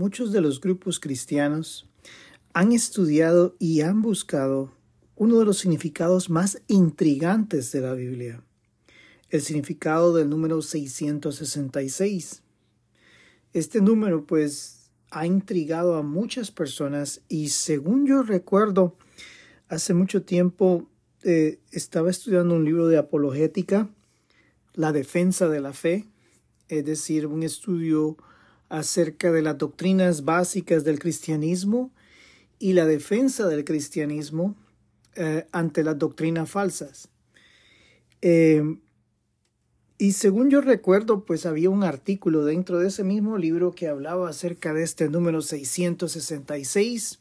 muchos de los grupos cristianos han estudiado y han buscado uno de los significados más intrigantes de la Biblia, el significado del número 666. Este número pues ha intrigado a muchas personas y según yo recuerdo, hace mucho tiempo eh, estaba estudiando un libro de apologética, La defensa de la fe, es decir, un estudio acerca de las doctrinas básicas del cristianismo y la defensa del cristianismo eh, ante las doctrinas falsas. Eh, y según yo recuerdo, pues había un artículo dentro de ese mismo libro que hablaba acerca de este número 666.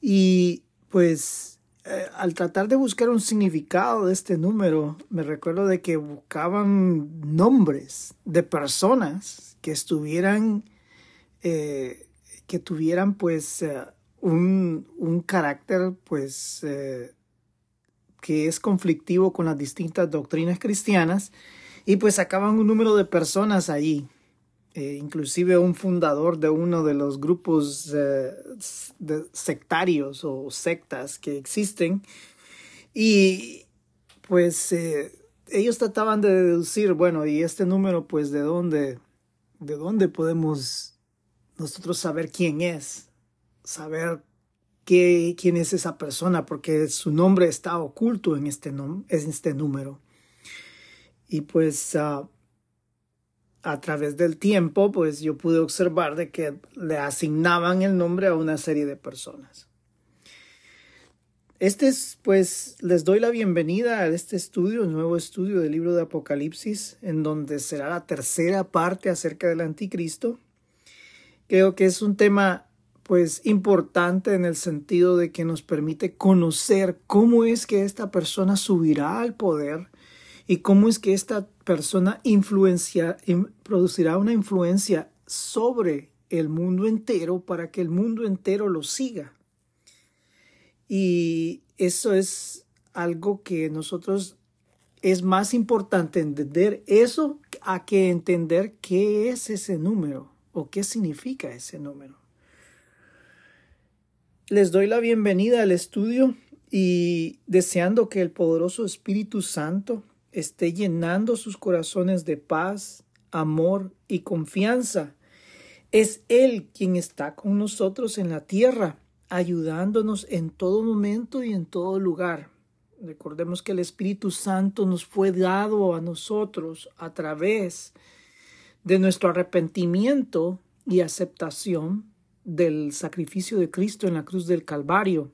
Y pues eh, al tratar de buscar un significado de este número, me recuerdo de que buscaban nombres de personas que estuvieran, que tuvieran pues un, un carácter pues eh, que es conflictivo con las distintas doctrinas cristianas y pues sacaban un número de personas allí, eh, inclusive un fundador de uno de los grupos eh, sectarios o sectas que existen y pues ellos trataban de deducir, bueno, y este número pues de dónde, de dónde podemos nosotros saber quién es saber qué, quién es esa persona, porque su nombre está oculto en este, en este número. Y pues ah, a través del tiempo, pues yo pude observar de que le asignaban el nombre a una serie de personas. Este es, pues, les doy la bienvenida a este estudio, nuevo estudio del libro de Apocalipsis, en donde será la tercera parte acerca del anticristo. Creo que es un tema pues importante en el sentido de que nos permite conocer cómo es que esta persona subirá al poder y cómo es que esta persona influencia, producirá una influencia sobre el mundo entero para que el mundo entero lo siga. Y eso es algo que nosotros es más importante entender eso a que entender qué es ese número o qué significa ese número. Les doy la bienvenida al estudio y deseando que el poderoso Espíritu Santo esté llenando sus corazones de paz, amor y confianza. Es Él quien está con nosotros en la tierra, ayudándonos en todo momento y en todo lugar. Recordemos que el Espíritu Santo nos fue dado a nosotros a través de nuestro arrepentimiento y aceptación del sacrificio de Cristo en la cruz del Calvario.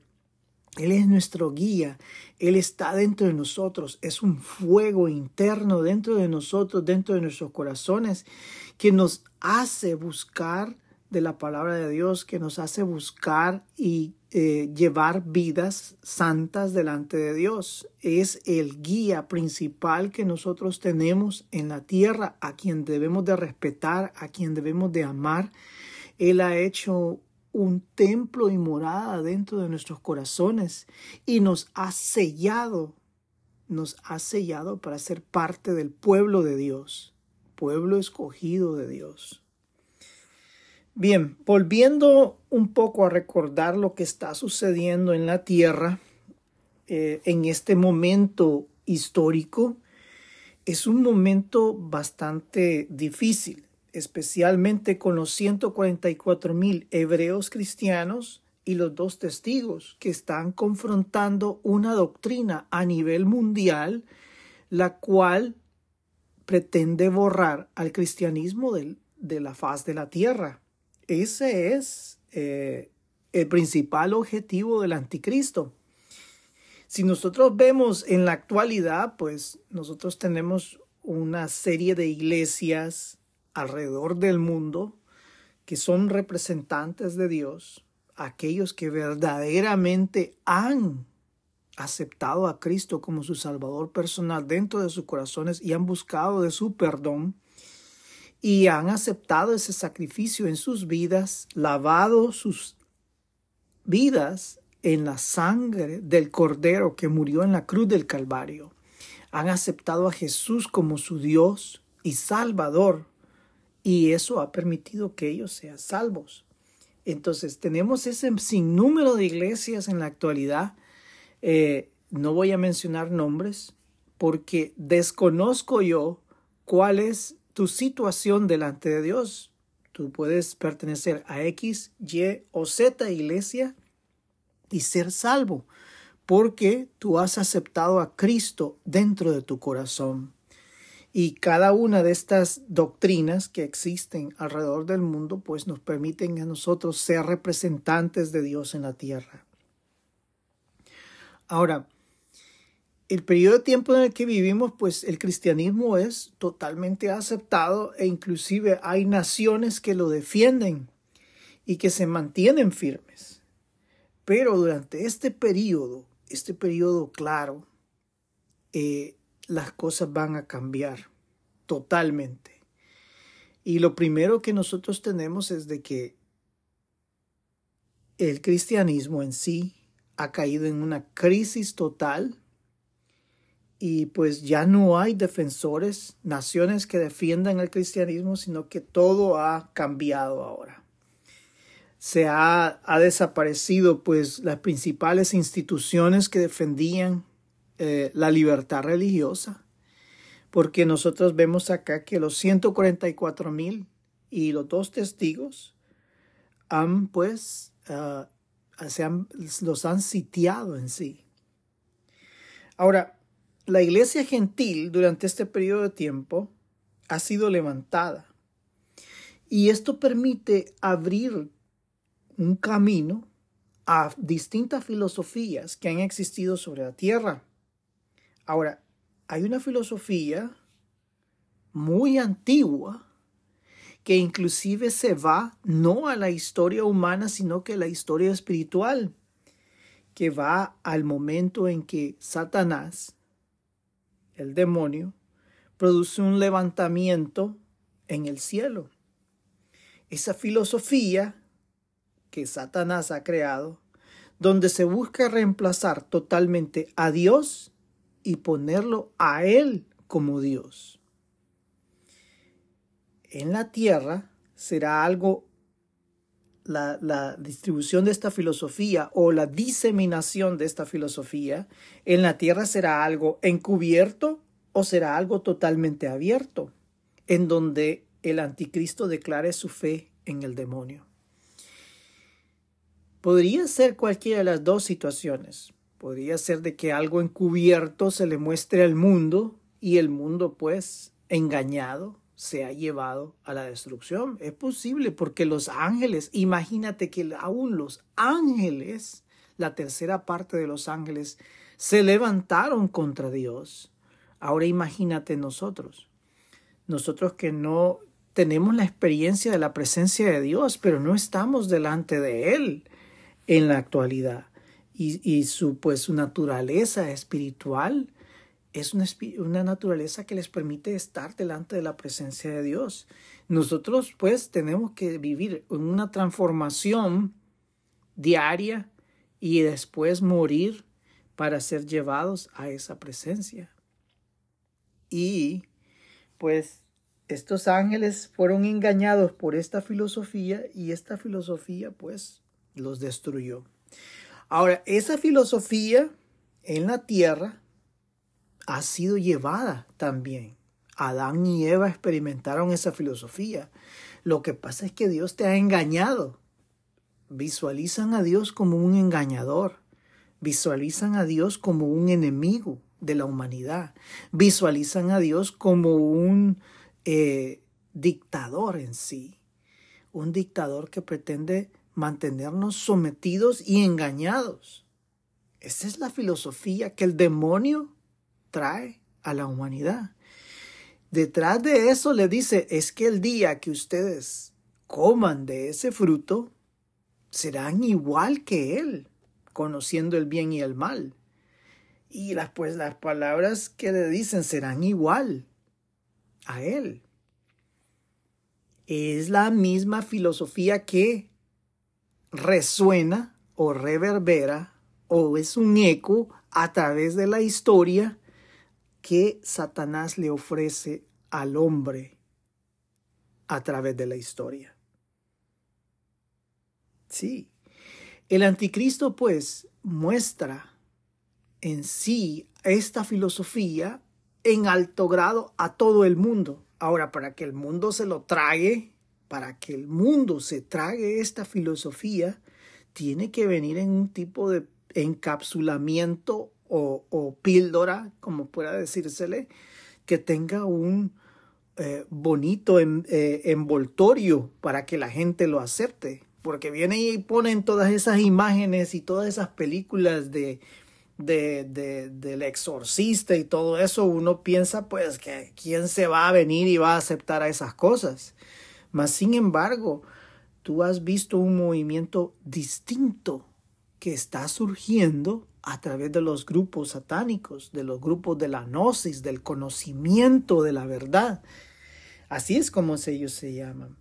Él es nuestro guía, Él está dentro de nosotros, es un fuego interno dentro de nosotros, dentro de nuestros corazones, que nos hace buscar de la palabra de Dios, que nos hace buscar y eh, llevar vidas santas delante de Dios. Es el guía principal que nosotros tenemos en la tierra, a quien debemos de respetar, a quien debemos de amar él ha hecho un templo y morada dentro de nuestros corazones y nos ha sellado, nos ha sellado para ser parte del pueblo de Dios, pueblo escogido de Dios. Bien, volviendo un poco a recordar lo que está sucediendo en la tierra eh, en este momento histórico, es un momento bastante difícil especialmente con los 144 mil hebreos cristianos y los dos testigos que están confrontando una doctrina a nivel mundial, la cual pretende borrar al cristianismo de la faz de la tierra. Ese es eh, el principal objetivo del anticristo. Si nosotros vemos en la actualidad, pues nosotros tenemos una serie de iglesias alrededor del mundo que son representantes de Dios, aquellos que verdaderamente han aceptado a Cristo como su Salvador personal dentro de sus corazones y han buscado de su perdón y han aceptado ese sacrificio en sus vidas, lavado sus vidas en la sangre del Cordero que murió en la cruz del Calvario. Han aceptado a Jesús como su Dios y Salvador y eso ha permitido que ellos sean salvos. Entonces tenemos ese sinnúmero de iglesias en la actualidad. Eh, no voy a mencionar nombres porque desconozco yo cuál es tu situación delante de Dios. Tú puedes pertenecer a X, Y o Z iglesia y ser salvo porque tú has aceptado a Cristo dentro de tu corazón. Y cada una de estas doctrinas que existen alrededor del mundo, pues nos permiten a nosotros ser representantes de Dios en la tierra. Ahora, el periodo de tiempo en el que vivimos, pues el cristianismo es totalmente aceptado e inclusive hay naciones que lo defienden y que se mantienen firmes. Pero durante este periodo, este periodo claro, eh, las cosas van a cambiar totalmente. Y lo primero que nosotros tenemos es de que el cristianismo en sí ha caído en una crisis total y pues ya no hay defensores, naciones que defiendan el cristianismo, sino que todo ha cambiado ahora. Se ha, ha desaparecido pues las principales instituciones que defendían eh, la libertad religiosa, porque nosotros vemos acá que los 144 mil y los dos testigos han pues ah, se han, los han sitiado en sí. Ahora, la iglesia gentil durante este periodo de tiempo ha sido levantada y esto permite abrir un camino a distintas filosofías que han existido sobre la tierra. Ahora, hay una filosofía muy antigua que inclusive se va no a la historia humana, sino que a la historia espiritual, que va al momento en que Satanás el demonio, produce un levantamiento en el cielo. Esa filosofía que Satanás ha creado, donde se busca reemplazar totalmente a Dios y ponerlo a Él como Dios. En la tierra será algo, la, la, distribución de esta filosofía o la diseminación de esta filosofía en la tierra será algo encubierto o será algo totalmente abierto, en donde el anticristo declare su fe en el demonio. Podría ser cualquiera de las dos situaciones. Podría ser de que algo encubierto se le muestre al mundo y el mundo pues engañado se ha llevado a la destrucción. Es posible porque los ángeles, imagínate que aún los ángeles, la tercera parte de los ángeles, se levantaron contra Dios Ahora imagínate nosotros, nosotros que no tenemos la experiencia de la presencia de Dios, pero no estamos delante de Él en la actualidad. Y, su, pues, su naturaleza espiritual es una, una, naturaleza que les permite estar delante de la presencia de Dios. Nosotros pues tenemos que vivir una transformación diaria y después morir para ser llevados a esa presencia. Y pues estos ángeles fueron engañados por esta filosofía y esta filosofía pues los destruyó. Ahora, esa filosofía en la tierra ha sido llevada también. Adán y Eva experimentaron esa filosofía. Lo que pasa es que Dios te ha engañado. Visualizan a Dios como un engañador. Visualizan a Dios como un enemigo de la humanidad. Visualizan a Dios como un eh, dictador en sí, un dictador que pretende mantenernos sometidos y engañados. Esa es la filosofía que el demonio trae a la humanidad. Detrás de eso le dice, es que el día que ustedes coman de ese fruto, serán igual que Él, conociendo el bien y el mal y las, pues, las palabras que le dicen serán igual a él. Es la misma filosofía que resuena o reverbera o es un eco a través de la historia que Satanás le ofrece al hombre a través de la historia. Sí, el anticristo pues muestra en sí esta filosofía en alto grado a todo el mundo. Ahora, para que el mundo se lo trague, para que el mundo se trague esta filosofía, tiene que venir en un tipo de encapsulamiento o, píldora, como pueda decírsele, que tenga un eh, bonito eh, envoltorio para que la gente lo acepte. Porque vienen y ponen todas esas imágenes y todas esas películas de, de, del exorcista y todo eso, uno piensa pues que quién se va a venir y va a aceptar a esas cosas. Mas sin embargo, tú has visto un movimiento distinto que está surgiendo a través de los grupos satánicos, de los grupos de la gnosis, del conocimiento de la verdad. Así es como ellos se llaman.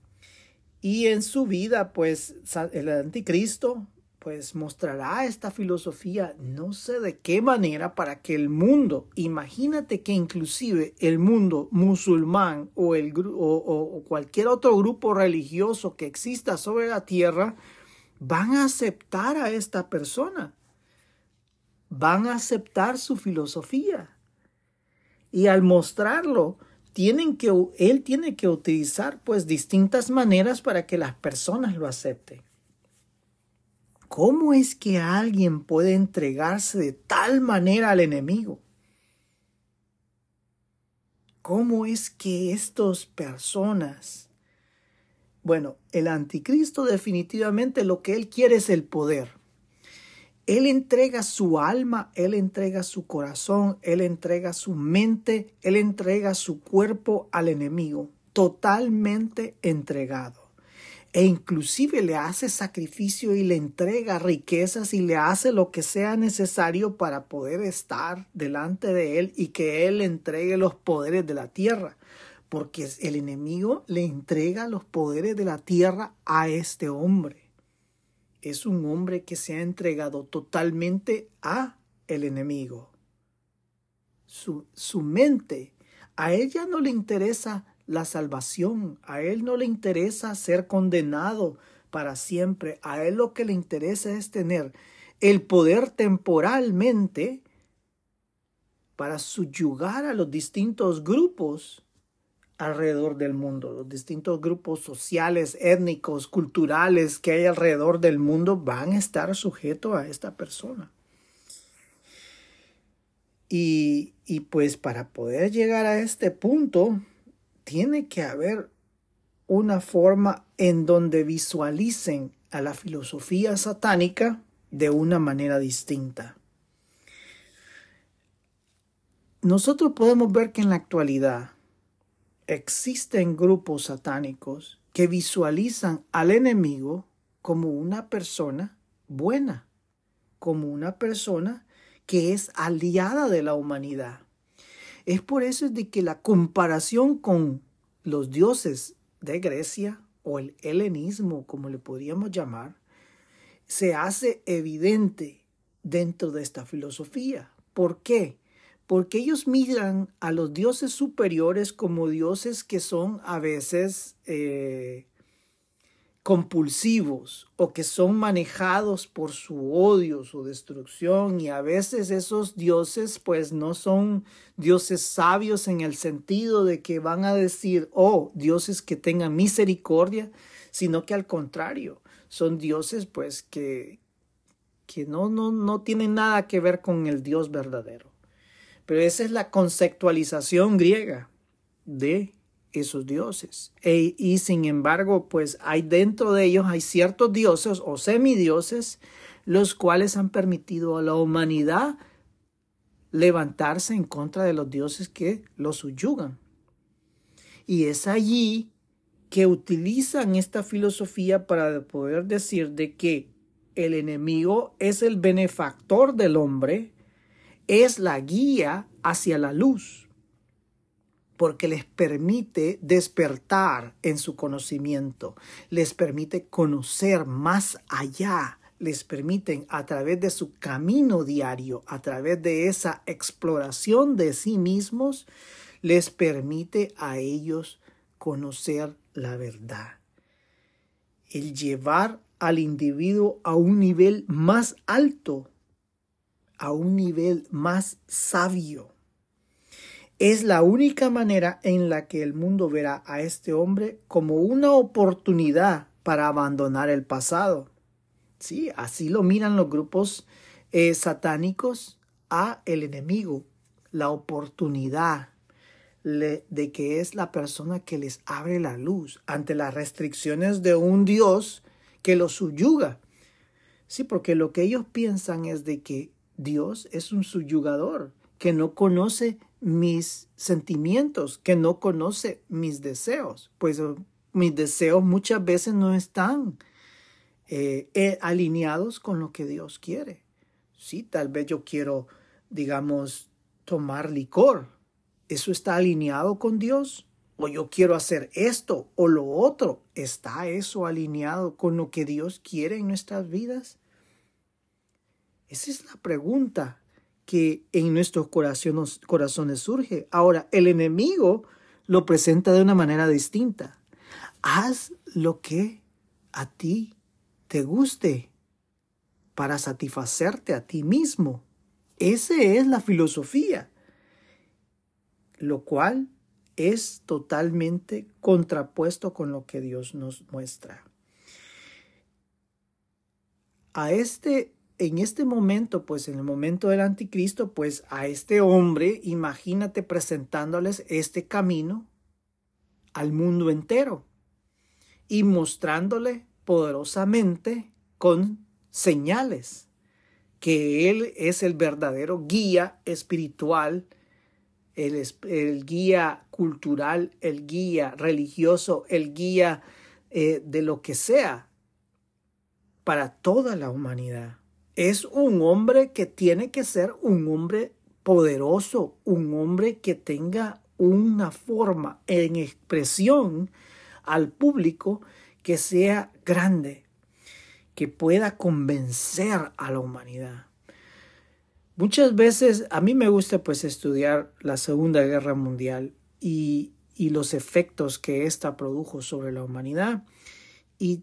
Y en su vida, pues el anticristo, pues mostrará esta filosofía, no sé de qué manera, para que el mundo, imagínate que inclusive el mundo musulmán o, el, o cualquier otro grupo religioso que exista sobre la tierra, van a aceptar a esta persona, van a aceptar su filosofía. Y al mostrarlo, tienen que, él tiene que utilizar pues distintas maneras para que las personas lo acepten. ¿Cómo es que alguien puede entregarse de tal manera al enemigo? ¿Cómo es que estas personas bueno, el anticristo definitivamente lo que él quiere es el poder. Él entrega su alma, él entrega su corazón, él entrega su mente, él entrega su cuerpo al enemigo, totalmente entregado. E inclusive le hace sacrificio y le entrega riquezas y le hace lo que sea necesario para poder estar delante de él y que él entregue los poderes de la tierra porque el enemigo le entrega los poderes de la tierra a este hombre. Es un hombre que se ha entregado totalmente a el enemigo. Su, su mente, a ella no le interesa la salvación, a él no le interesa ser condenado para siempre, a él lo que le interesa es tener el poder temporalmente para subyugar a los distintos grupos alrededor del mundo. Los distintos grupos sociales, étnicos, culturales que hay alrededor del mundo van a estar sujetos a esta persona. Y, y pues para poder llegar a este punto, tiene que haber una forma en donde visualicen a la filosofía satánica de una manera distinta. Nosotros podemos ver que en la actualidad existen grupos satánicos que visualizan al enemigo como una persona buena, como una persona que es aliada de la humanidad. Es por eso de que la comparación con los dioses de Grecia o el helenismo, como le podríamos llamar, se hace evidente dentro de esta filosofía. ¿Por qué? Porque ellos miran a los dioses superiores como dioses que son a veces eh, compulsivos o que son manejados por su odio, su destrucción y a veces esos dioses pues no son dioses sabios en el sentido de que van a decir, oh, dioses que tengan misericordia, sino que al contrario, son dioses pues que, que no, no, no tienen nada que ver con el Dios verdadero. Pero esa es la conceptualización griega de esos dioses. E, y sin embargo, pues hay dentro de ellos, hay ciertos dioses o semidioses, los cuales han permitido a la humanidad levantarse en contra de los dioses que los subyugan. Y es allí que utilizan esta filosofía para poder decir de que el enemigo es el benefactor del hombre, es la guía hacia la luz, porque les permite despertar en su conocimiento, les permite conocer más allá, les permiten a través de su camino diario, a través de esa exploración de sí mismos, les permite a ellos conocer la verdad. El llevar al individuo a un nivel más alto, a un nivel más sabio. Es la única manera en la que el mundo verá a este hombre como una oportunidad para abandonar el pasado. Sí, así lo miran los grupos eh, satánicos a el enemigo, la oportunidad de que es la persona que les abre la luz ante las restricciones de un Dios que los subyuga. Sí, porque lo que ellos piensan es de que Dios es un subyugador, que no conoce mis sentimientos, que no conoce mis deseos, pues eh, mis deseos muchas veces no están eh, eh, alineados con lo que Dios quiere. Sí, tal vez yo quiero, digamos, tomar licor. ¿Eso está alineado con Dios? ¿O yo quiero hacer esto o lo otro? ¿Está eso alineado con lo que Dios quiere en nuestras vidas? Esa es la pregunta que en nuestros corazones, corazones surge. Ahora, el enemigo lo presenta de una manera distinta. Haz lo que a ti te guste para satisfacerte a ti mismo. Esa es la filosofía, lo cual es totalmente contrapuesto con lo que Dios nos muestra. A este en este momento, pues en el momento del anticristo, pues a este hombre, imagínate presentándoles este camino al mundo entero y mostrándole poderosamente con señales que Él es el verdadero guía espiritual, el, guía cultural, el guía religioso, el guía eh, de lo que sea para toda la humanidad es un hombre que tiene que ser un hombre poderoso, un hombre que tenga una forma en expresión al público que sea grande, que pueda convencer a la humanidad. Muchas veces a mí me gusta pues estudiar la Segunda Guerra Mundial y, y los efectos que ésta produjo sobre la humanidad y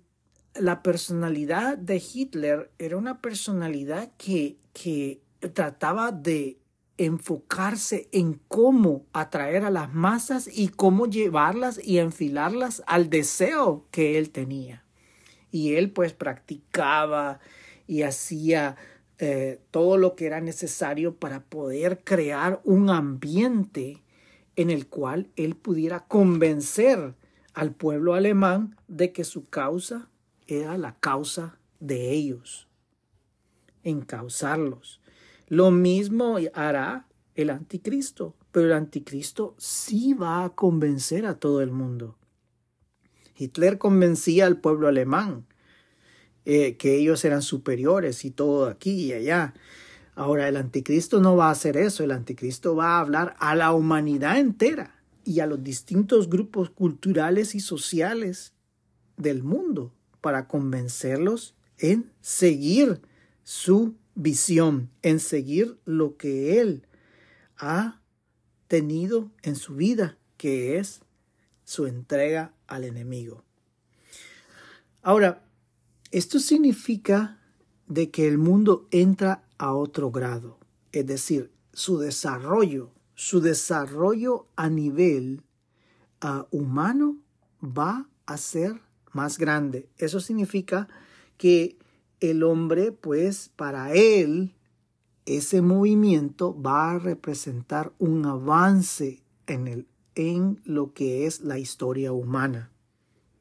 la personalidad de Hitler era una personalidad que, que trataba de enfocarse en cómo atraer a las masas y cómo llevarlas y enfilarlas al deseo que él tenía. Y él pues practicaba y hacía eh, todo lo que era necesario para poder crear un ambiente en el cual él pudiera convencer al pueblo alemán de que su causa era la causa de ellos, encauzarlos. Lo mismo hará el anticristo, pero el anticristo sí va a convencer a todo el mundo. Hitler convencía al pueblo alemán eh, que ellos eran superiores y todo aquí y allá. Ahora el anticristo no va a hacer eso, el anticristo va a hablar a la humanidad entera y a los distintos grupos culturales y sociales del mundo para convencerlos en seguir su visión, en seguir lo que Él ha tenido en su vida, que es su entrega al enemigo. Ahora, esto significa de que el mundo entra a otro grado, es decir, su desarrollo, su desarrollo a nivel ah, humano va a ser más grande. Eso significa que el hombre, pues para él, ese movimiento va a representar un avance en, el, en lo que es la historia humana.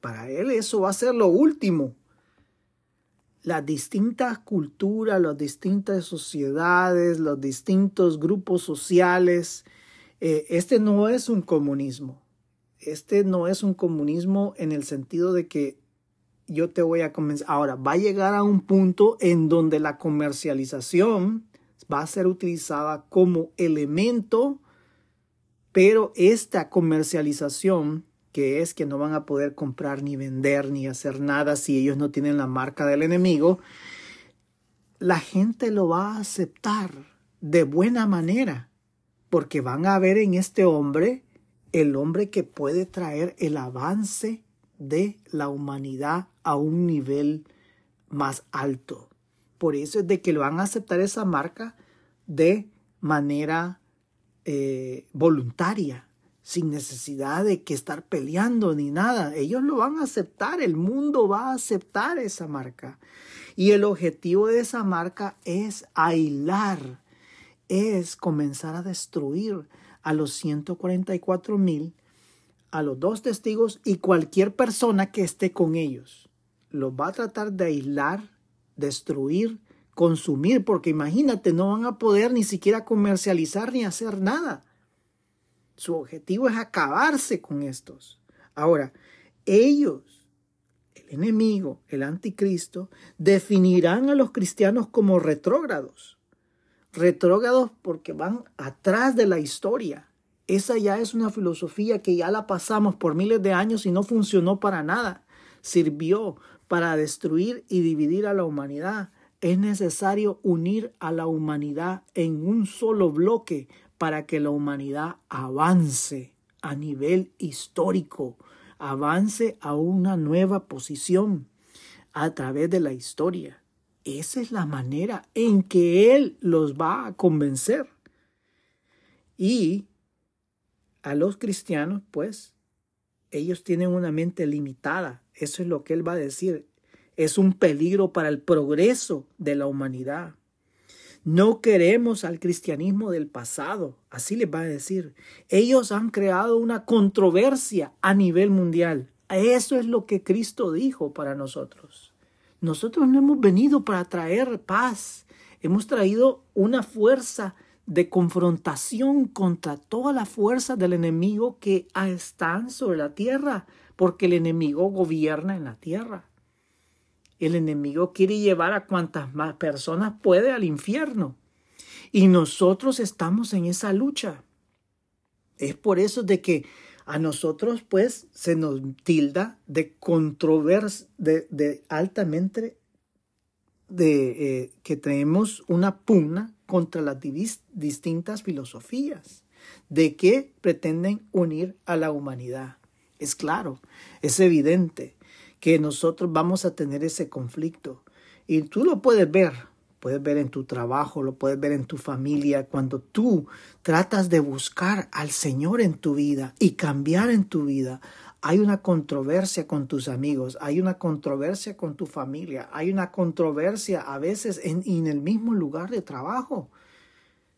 Para él eso va a ser lo último. Las distintas culturas, las distintas sociedades, los distintos grupos sociales, eh, este no es un comunismo este no es un comunismo en el sentido de que yo te voy a convencer. Ahora, va a llegar a un punto en donde la comercialización va a ser utilizada como elemento, pero esta comercialización, que es que no van a poder comprar ni vender ni hacer nada si ellos no tienen la marca del enemigo, la gente lo va a aceptar de buena manera, porque van a ver en este hombre el hombre que puede traer el avance de la humanidad a un nivel más alto. Por eso es de que lo van a aceptar esa marca de manera eh, voluntaria, sin necesidad de que estar peleando ni nada. Ellos lo van a aceptar, el mundo va a aceptar esa marca. Y el objetivo de esa marca es aislar, es comenzar a destruir a los 144 mil, a los dos testigos y cualquier persona que esté con ellos. Los va a tratar de aislar, destruir, consumir, porque imagínate, no van a poder ni siquiera comercializar ni hacer nada. Su objetivo es acabarse con estos. Ahora, ellos, el enemigo, el anticristo, definirán a los cristianos como retrógrados. Retrógrados porque van atrás de la historia. Esa ya es una filosofía que ya la pasamos por miles de años y no funcionó para nada. Sirvió para destruir y dividir a la humanidad. Es necesario unir a la humanidad en un solo bloque para que la humanidad avance a nivel histórico, avance a una nueva posición a través de la historia. Esa es la manera en que Él los va a convencer. Y a los cristianos, pues, ellos tienen una mente limitada. Eso es lo que Él va a decir. Es un peligro para el progreso de la humanidad. No queremos al cristianismo del pasado, así les va a decir. Ellos han creado una controversia a nivel mundial. Eso es lo que Cristo dijo para nosotros. Nosotros no hemos venido para traer paz, hemos traído una fuerza de confrontación contra toda la fuerza del enemigo que están sobre la tierra, porque el enemigo gobierna en la tierra. El enemigo quiere llevar a cuantas más personas puede al infierno. Y nosotros estamos en esa lucha. Es por eso de que a nosotros pues se nos tilda de controversia, de, altamente, de eh, que tenemos una pugna contra las distintas filosofías, de que pretenden unir a la humanidad. Es claro, es evidente que nosotros vamos a tener ese conflicto. Y tú lo puedes ver, puedes ver en tu trabajo, lo puedes ver en tu familia, cuando tú tratas de buscar al Señor en tu vida y cambiar en tu vida. Hay una controversia con tus amigos, hay una controversia con tu familia, hay una controversia a veces en, en el mismo lugar de trabajo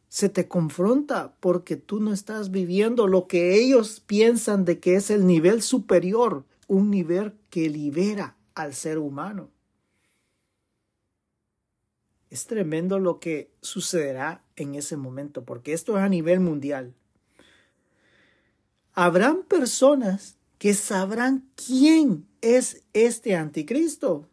se te confronta porque tú no estás viviendo lo que ellos piensan de que es el nivel superior un nivel que libera al ser humano. Es tremendo lo que sucederá en ese momento, porque esto es a nivel mundial. Habrán personas que sabrán quién es este anticristo.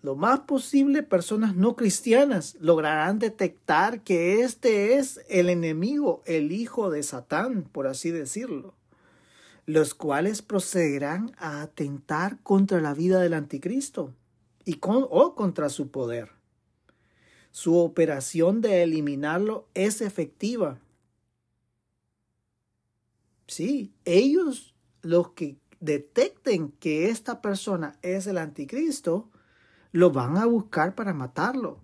Lo más posible, personas no cristianas lograrán detectar que este es el enemigo, el hijo de Satán, por así decirlo los cuales procederán a atentar contra la vida del anticristo y con, o contra su poder. Su operación de eliminarlo es efectiva. Sí, ellos, los que detecten que esta persona es el anticristo, lo van a buscar para matarlo.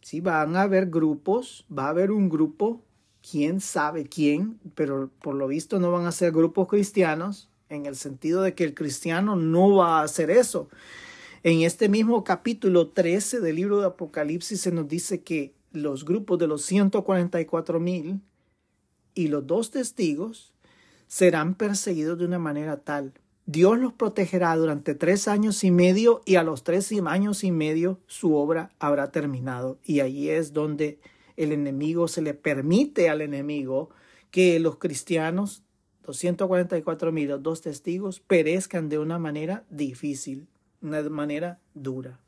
Sí, van a haber grupos, va a haber un grupo quién sabe quién, pero por lo visto no van a ser grupos cristianos, en el sentido de que el cristiano no va a hacer eso. En este mismo capítulo 13 del libro de Apocalipsis se nos dice que los grupos de los 144 mil y los dos testigos serán perseguidos de una manera tal. Dios los protegerá durante tres años y medio y a los tres años y medio su obra habrá terminado. Y ahí es donde el enemigo, se le permite al enemigo que los cristianos, 244 mil, dos testigos, perezcan de una manera difícil, una manera dura.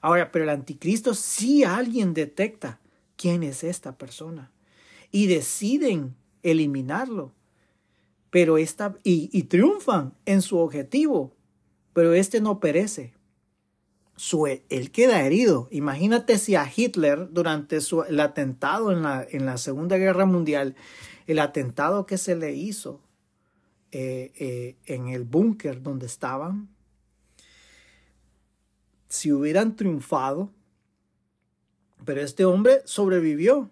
Ahora, pero el anticristo, si alguien detecta quién es esta persona y deciden eliminarlo, pero esta, y, triunfan en su objetivo, pero este no perece. su, él queda herido. Imagínate si a Hitler durante su, el atentado en la, en la Segunda Guerra Mundial, el atentado que se le hizo eh, eh, en el búnker donde estaban, si hubieran triunfado, pero este hombre sobrevivió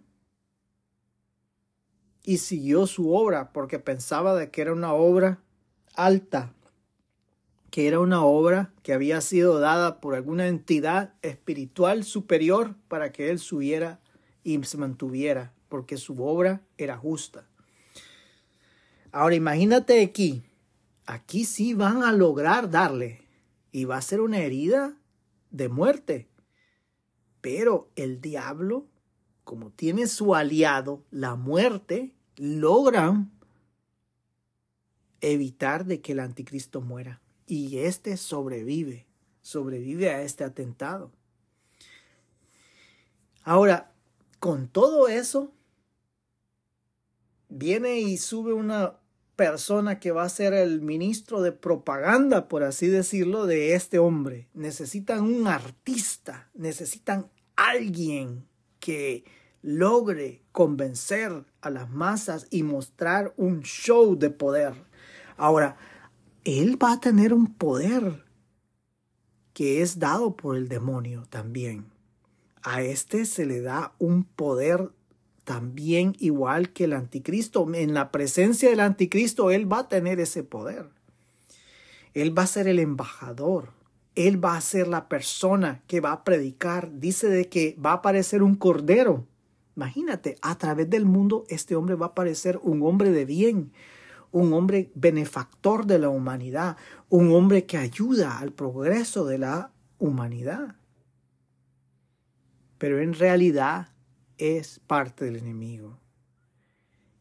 y siguió su obra porque pensaba de que era una obra alta, que era una obra que había sido dada por alguna entidad espiritual superior para que él subiera y se mantuviera, porque su obra era justa. Ahora imagínate aquí, aquí sí van a lograr darle y va a ser una herida de muerte. Pero el diablo, como tiene su aliado, la muerte, logran evitar de que el anticristo muera. Y éste sobrevive, sobrevive a este atentado. Ahora, con todo eso, viene y sube una persona que va a ser el ministro de propaganda, por así decirlo, de este hombre. Necesitan un artista, necesitan alguien que logre convencer a las masas y mostrar un show de poder. Ahora, él va a tener un poder que es dado por el demonio también. A este se le da un poder también igual que el anticristo. En la presencia del anticristo, él va a tener ese poder. Él va a ser el embajador. Él va a ser la persona que va a predicar. Dice de que va a aparecer un cordero. Imagínate, a través del mundo este hombre va a aparecer un hombre de bien, un hombre benefactor de la humanidad, un hombre que ayuda al progreso de la humanidad. Pero en realidad es parte del enemigo.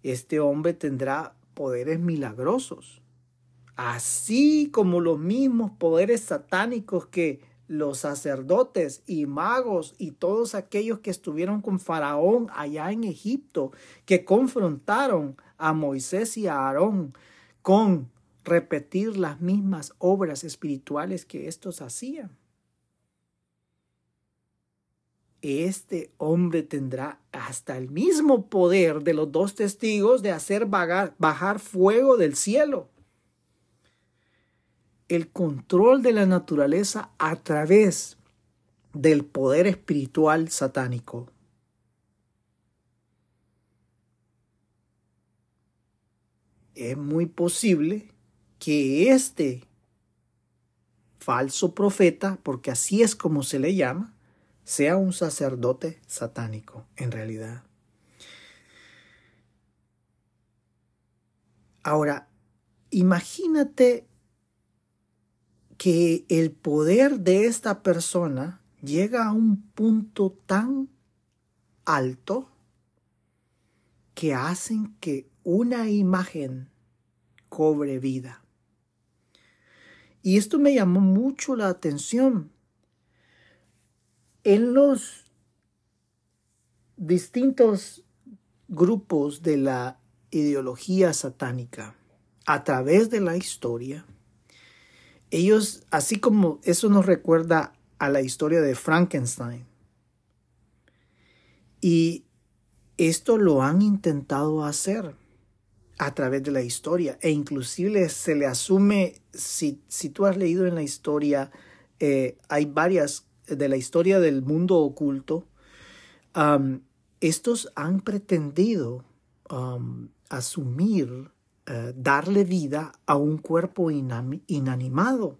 Este hombre tendrá poderes milagrosos, así como los mismos poderes satánicos que los sacerdotes y magos y todos aquellos que estuvieron con Faraón allá en Egipto, que confrontaron a Moisés y a Aarón con repetir las mismas obras espirituales que estos hacían este hombre tendrá hasta el mismo poder de los dos testigos de hacer bajar fuego del cielo. El control de la naturaleza a través del poder espiritual satánico. Es muy posible que este falso profeta, porque así es como se le llama, sea un sacerdote satánico en realidad. Ahora, imagínate que el poder de esta persona llega a un punto tan alto que hacen que una imagen cobre vida. Y esto me llamó mucho la atención en los distintos grupos de la ideología satánica a través de la historia, ellos, así como eso nos recuerda a la historia de Frankenstein, y esto lo han intentado hacer a través de la historia e inclusive se le asume, si, si tú has leído en la historia, eh, hay varias de la historia del mundo oculto, estos han pretendido asumir, eh, darle vida a un cuerpo inanimado.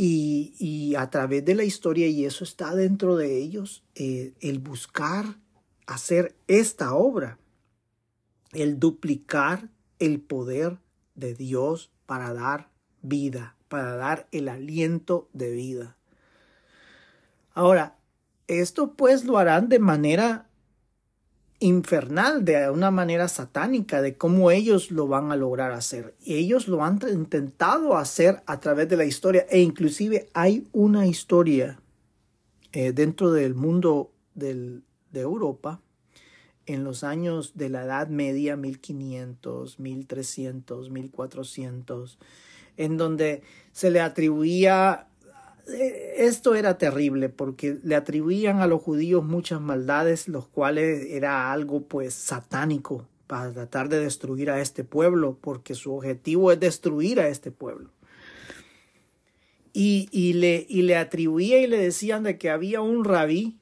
Y, a través de la historia, y eso está dentro de ellos, eh, el buscar hacer esta obra, el duplicar el poder de Dios para dar vida, para dar el aliento de vida. Ahora, esto pues lo harán de manera infernal, de una manera satánica, de cómo ellos lo van a lograr hacer. Y ellos lo han intentado hacer a través de la historia e inclusive hay una historia eh, dentro del mundo de Europa en los años de la Edad Media, 1500, 1300, 1400, en donde se le atribuía esto era terrible porque le atribuían a los judíos muchas maldades, los cuales era algo pues satánico para tratar de destruir a este pueblo, porque su objetivo es destruir a este pueblo. Y, y, le, y le atribuía y le decían de que había un rabí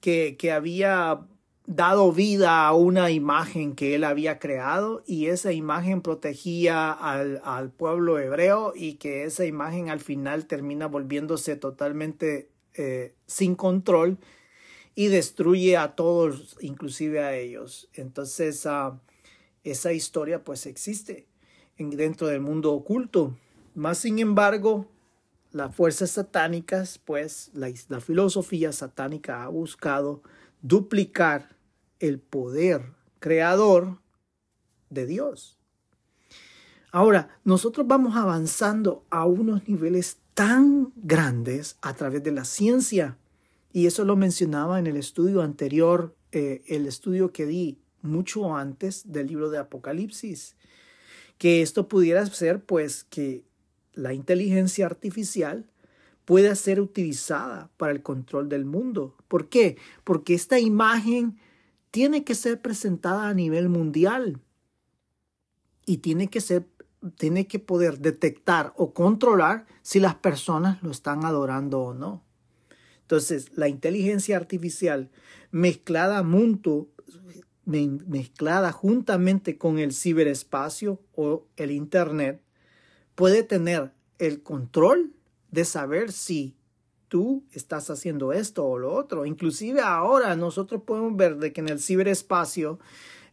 que, que había dado vida a una imagen que él había creado y esa imagen protegía al, al, pueblo hebreo y que esa imagen al final termina volviéndose totalmente eh, sin control y destruye a todos, inclusive a ellos. Entonces uh, esa historia pues existe en, dentro del mundo oculto. Más sin embargo, las fuerzas satánicas, pues la, la filosofía satánica ha buscado duplicar el poder creador de Dios. Ahora, nosotros vamos avanzando a unos niveles tan grandes a través de la ciencia, y eso lo mencionaba en el estudio anterior, eh, el estudio que di mucho antes del libro de Apocalipsis, que esto pudiera ser pues que la inteligencia artificial pueda ser utilizada para el control del mundo. ¿Por qué? Porque esta imagen tiene que ser presentada a nivel mundial y tiene que ser tiene que poder detectar o controlar si las personas lo están adorando o no. Entonces, la inteligencia artificial mezclada mundo, mezclada juntamente con el ciberespacio o el internet puede tener el control de saber si tú estás haciendo esto o lo otro. Inclusive ahora nosotros podemos ver de que en el ciberespacio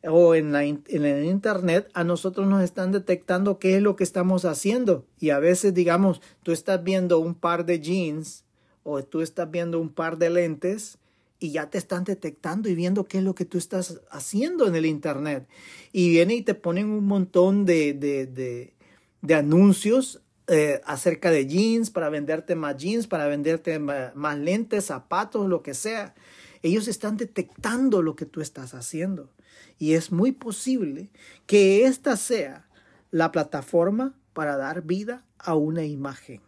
o en, la, en el internet a nosotros nos están detectando qué es lo que estamos haciendo y a veces digamos tú estás viendo un par de jeans o tú estás viendo un par de lentes y ya te están detectando y viendo qué es lo que tú estás haciendo en el internet y viene y te ponen un montón de, de, de, de anuncios eh, acerca de jeans, para venderte más jeans, para venderte más lentes, zapatos, lo que sea. Ellos están detectando lo que tú estás haciendo. Y es muy posible que esta sea la plataforma para dar vida a una imagen,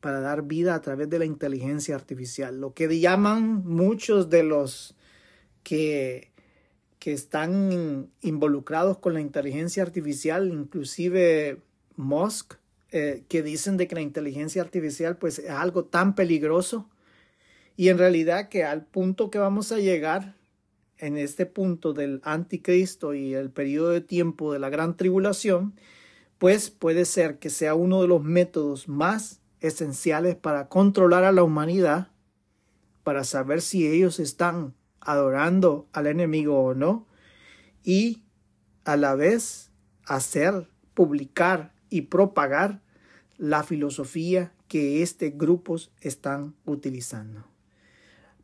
para dar vida a través de la inteligencia artificial. Lo que llaman muchos de los que, que están involucrados con la inteligencia artificial, inclusive Musk, eh, que dicen de que la inteligencia artificial pues es algo tan peligroso. Y en realidad que al punto que vamos a llegar en este punto del anticristo y el periodo de tiempo de la gran tribulación, pues puede ser que sea uno de los métodos más esenciales para controlar a la humanidad, para saber si ellos están adorando al enemigo o no, y a la vez hacer, publicar y propagar la filosofía que estos grupos están utilizando.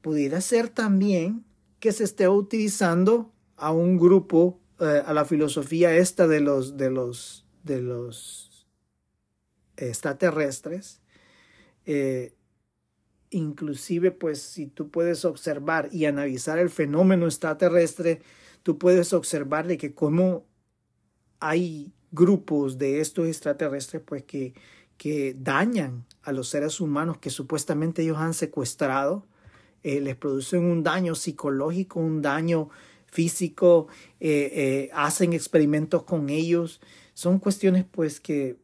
Pudiera ser también que se esté utilizando a un grupo, eh, a la filosofía esta de los, de los, de los extraterrestres. Eh, inclusive, pues, si tú puedes observar y analizar el fenómeno extraterrestre, tú puedes observar de que como hay grupos de estos extraterrestres, pues, que que dañan a los seres humanos que supuestamente ellos han secuestrado, eh, les producen un daño psicológico, un daño físico, eh, eh, hacen experimentos con ellos. Son cuestiones pues que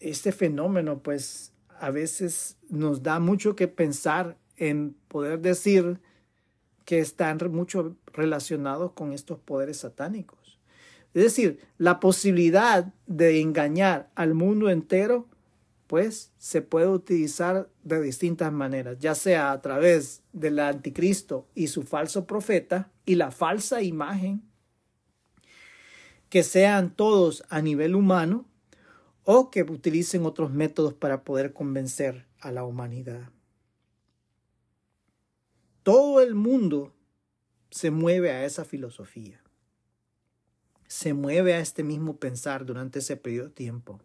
este fenómeno pues a veces nos da mucho que pensar en poder decir que están mucho relacionados con estos poderes satánicos. Es decir, la posibilidad de engañar al mundo entero, pues se puede utilizar de distintas maneras, ya sea a través del anticristo y su falso profeta y la falsa imagen, que sean todos a nivel humano o que utilicen otros métodos para poder convencer a la humanidad. Todo el mundo se mueve a esa filosofía se mueve a este mismo pensar durante ese periodo de tiempo.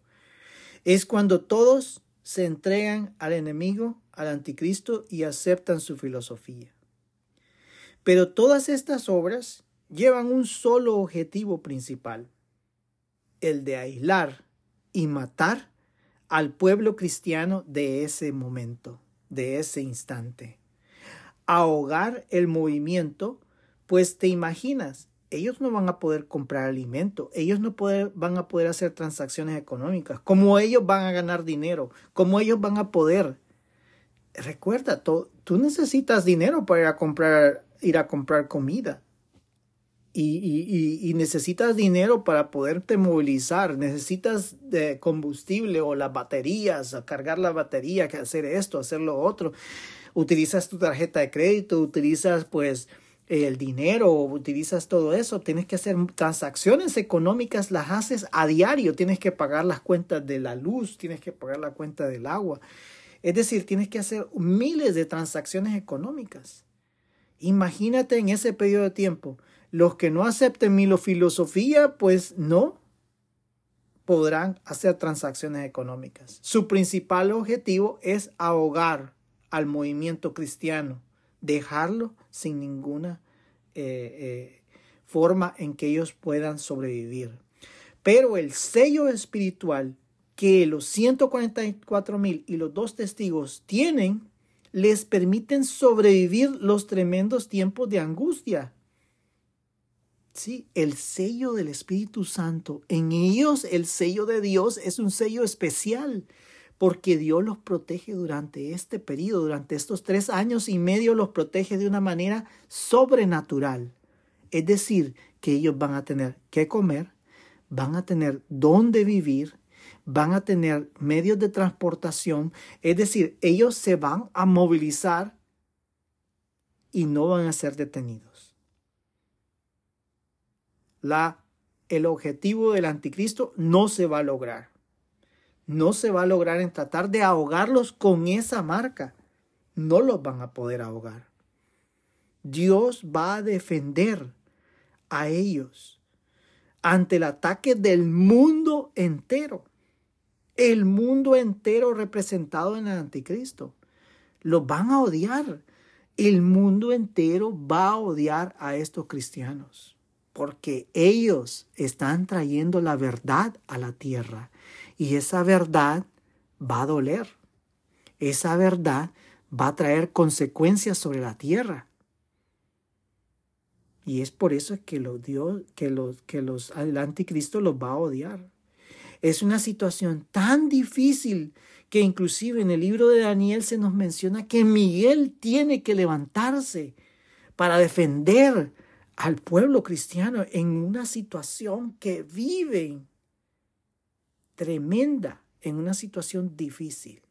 Es cuando todos se entregan al enemigo, al anticristo y aceptan su filosofía. Pero todas estas obras llevan un solo objetivo principal, el de aislar y matar al pueblo cristiano de ese momento, de ese instante. Ahogar el movimiento, pues te imaginas, ellos no van a poder comprar alimento, ellos no van a poder hacer transacciones económicas, como ellos van a ganar dinero, como ellos van a poder. Recuerda, tú, necesitas dinero para ir a comprar, ir a comprar comida. Y, necesitas dinero para poderte movilizar, necesitas de combustible o las baterías, cargar la batería, hacer esto, hacer lo otro. Utilizas tu tarjeta de crédito, utilizas pues el dinero, utilizas todo eso, tienes que hacer transacciones económicas, las haces a diario, tienes que pagar las cuentas de la luz, tienes que pagar la cuenta del agua. Es decir, tienes que hacer miles de transacciones económicas. Imagínate en ese periodo de tiempo, los que no acepten mi filosofía, pues no podrán hacer transacciones económicas. Su principal objetivo es ahogar al movimiento cristiano, dejarlo sin ninguna eh, eh, forma en que ellos puedan sobrevivir. Pero el sello espiritual que los 144 mil y los dos testigos tienen les permiten sobrevivir los tremendos tiempos de angustia. Sí, el sello del Espíritu Santo. En ellos el sello de Dios es un sello especial porque Dios los protege durante este periodo, durante estos tres años y medio los protege de una manera sobrenatural. Es decir, que ellos van a tener que comer, van a tener dónde vivir, van a tener medios de transportación, es decir, ellos se van a movilizar y no van a ser detenidos. La, el objetivo del anticristo no se va a lograr no se va a lograr en tratar de ahogarlos con esa marca. No los van a poder ahogar. Dios va a defender a ellos ante el ataque del mundo entero. El mundo entero representado en el anticristo. Los van a odiar. El mundo entero va a odiar a estos cristianos porque ellos están trayendo la verdad a la tierra y esa verdad va a doler. Esa verdad va a traer consecuencias sobre la tierra. Y es por eso que, los Dios, que, los, que los, el anticristo los va a odiar. Es una situación tan difícil que inclusive en el libro de Daniel se nos menciona que Miguel tiene que levantarse para defender al pueblo cristiano en una situación que viven tremenda en una situación difícil.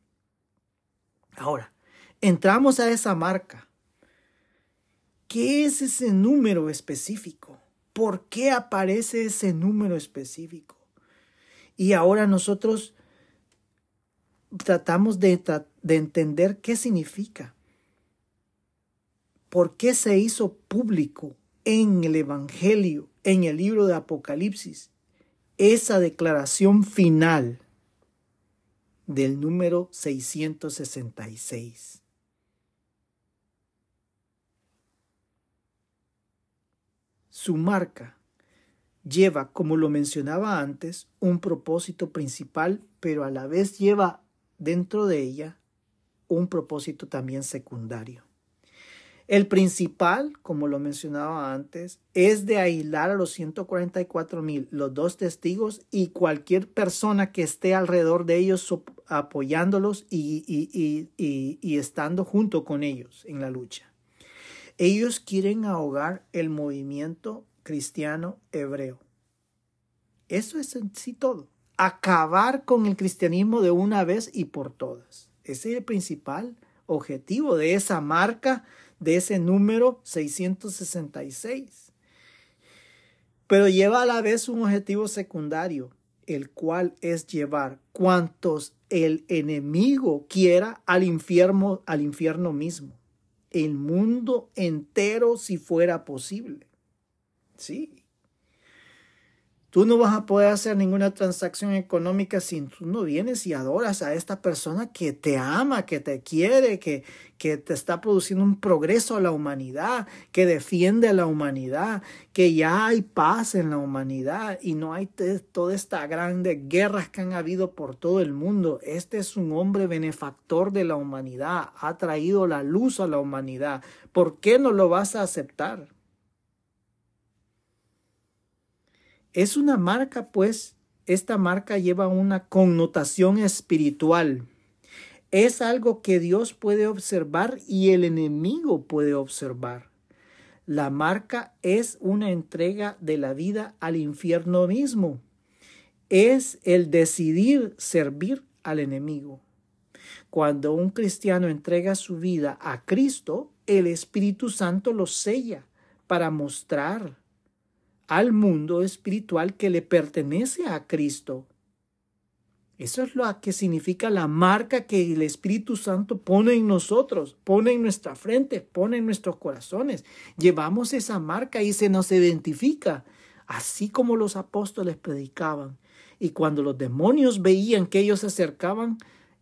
Ahora, entramos a esa marca. ¿Qué es ese número específico? ¿Por qué aparece ese número específico? Y ahora nosotros tratamos de, de entender qué significa. ¿Por qué se hizo público en el Evangelio, en el libro de Apocalipsis, esa declaración final del número 666. Su marca lleva, como lo mencionaba antes, un propósito principal, pero a la vez lleva dentro de ella un propósito también secundario. El principal, como lo mencionaba antes, es de aislar a los 144 mil, los dos testigos y cualquier persona que esté alrededor de ellos apoyándolos y, y estando junto con ellos en la lucha. Ellos quieren ahogar el movimiento cristiano hebreo. Eso es en sí todo. Acabar con el cristianismo de una vez y por todas. Ese es el principal objetivo de esa marca de ese número 666. Pero lleva a la vez un objetivo secundario, el cual es llevar cuantos el enemigo quiera al infierno, al infierno mismo, el mundo entero si fuera posible. Sí. Tú no vas a poder hacer ninguna transacción económica si tú no vienes y adoras a esta persona que te ama, que te quiere, que, que te está produciendo un progreso a la humanidad, que defiende a la humanidad, que ya hay paz en la humanidad y no hay toda esta grande guerras que han habido por todo el mundo. Este es un hombre benefactor de la humanidad, ha traído la luz a la humanidad. ¿Por qué no lo vas a aceptar? Es una marca, pues, esta marca lleva una connotación espiritual. Es algo que Dios puede observar y el enemigo puede observar. La marca es una entrega de la vida al infierno mismo. Es el decidir servir al enemigo. Cuando un cristiano entrega su vida a Cristo, el Espíritu Santo lo sella para mostrar al mundo espiritual que le pertenece a Cristo. Eso es lo que significa la marca que el Espíritu Santo pone en nosotros, pone en nuestra frente, pone en nuestros corazones. Llevamos esa marca y se nos identifica, así como los apóstoles predicaban. Y cuando los demonios veían que ellos se acercaban,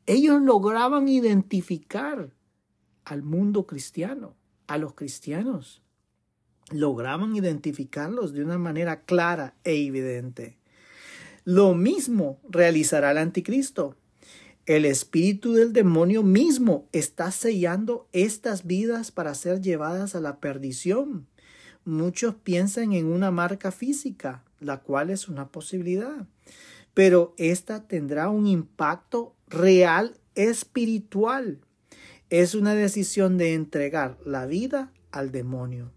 ellos lograban identificar al mundo cristiano, a los cristianos lograban identificarlos de una manera clara e evidente. Lo mismo realizará el anticristo. El espíritu del demonio mismo está sellando estas vidas para ser llevadas a la perdición. Muchos piensan en una marca física, la cual es una posibilidad, pero esta tendrá un impacto real espiritual. Es una decisión de entregar la vida al demonio.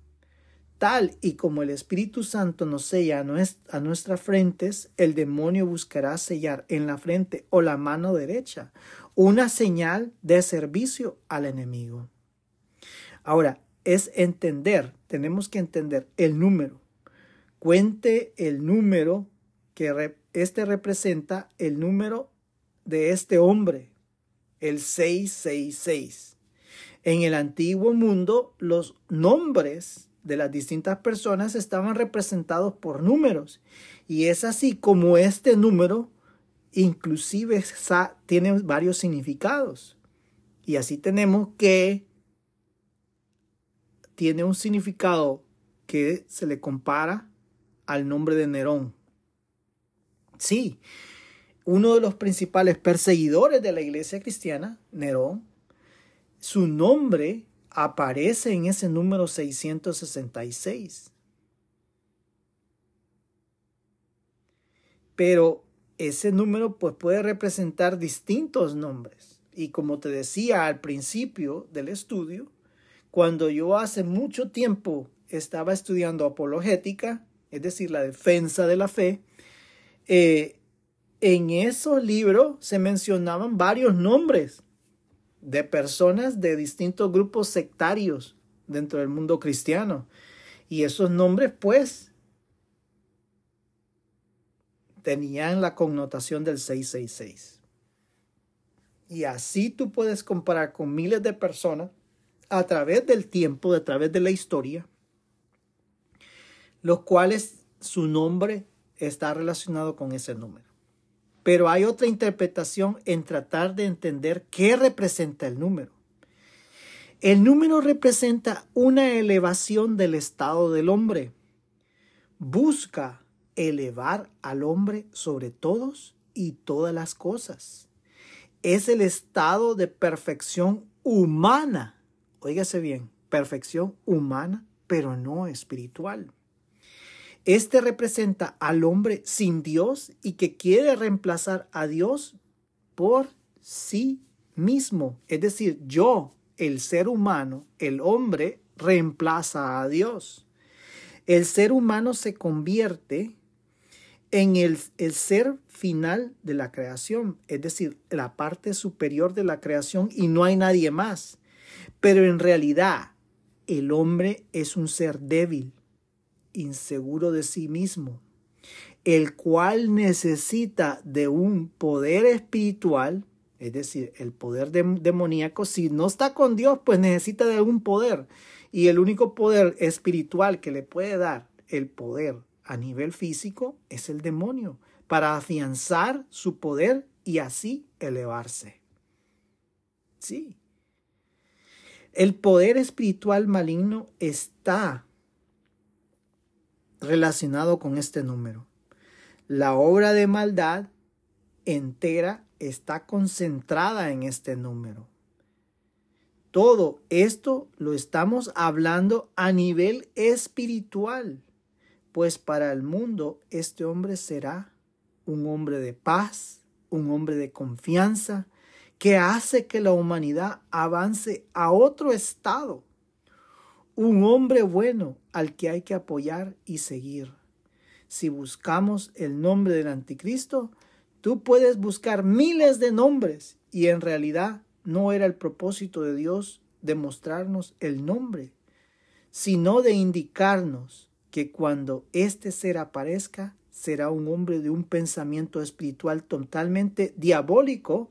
Tal y como el Espíritu Santo nos sella a, nuestras frentes, el demonio buscará sellar en la frente o la mano derecha una señal de servicio al enemigo. Ahora, es entender, tenemos que entender el número. Cuente el número que este representa el número de este hombre, el 666. En el antiguo mundo, los nombres de las distintas personas estaban representados por números. Y es así como este número inclusive tiene varios significados. Y así tenemos que tiene un significado que se le compara al nombre de Nerón. Sí, uno de los principales perseguidores de la iglesia cristiana, Nerón, su nombre aparece en ese número 666. Pero ese número pues, puede representar distintos nombres. Y como te decía al principio del estudio, cuando yo hace mucho tiempo estaba estudiando apologética, es decir, la defensa de la fe, eh, en esos libros se mencionaban varios nombres de personas de distintos grupos sectarios dentro del mundo cristiano. Y esos nombres, pues, tenían la connotación del 666. Y así tú puedes comparar con miles de personas a través del tiempo, a través de la historia, los cuales su nombre está relacionado con ese número. Pero hay otra interpretación en tratar de entender qué representa el número. El número representa una elevación del estado del hombre. Busca elevar al hombre sobre todos y todas las cosas. Es el estado de perfección humana. Óigase bien, perfección humana, pero no espiritual. Este representa al hombre sin Dios y que quiere reemplazar a Dios por sí mismo. Es decir, yo, el ser humano, el hombre, reemplaza a Dios. El ser humano se convierte en el, el, ser final de la creación, es decir, la parte superior de la creación y no hay nadie más. Pero en realidad, el hombre es un ser débil, inseguro de sí mismo, el cual necesita de un poder espiritual, es decir, el poder demoníaco, si no está con Dios, pues necesita de un poder. Y el único poder espiritual que le puede dar el poder a nivel físico es el demonio, para afianzar su poder y así elevarse. Sí. El poder espiritual maligno está relacionado con este número. La obra de maldad entera está concentrada en este número. Todo esto lo estamos hablando a nivel espiritual, pues para el mundo este hombre será un hombre de paz, un hombre de confianza, que hace que la humanidad avance a otro estado. Un hombre bueno al que hay que apoyar y seguir. Si buscamos el nombre del anticristo, tú puedes buscar miles de nombres y en realidad no era el propósito de Dios demostrarnos el nombre, sino de indicarnos que cuando este ser aparezca, será un hombre de un pensamiento espiritual totalmente diabólico,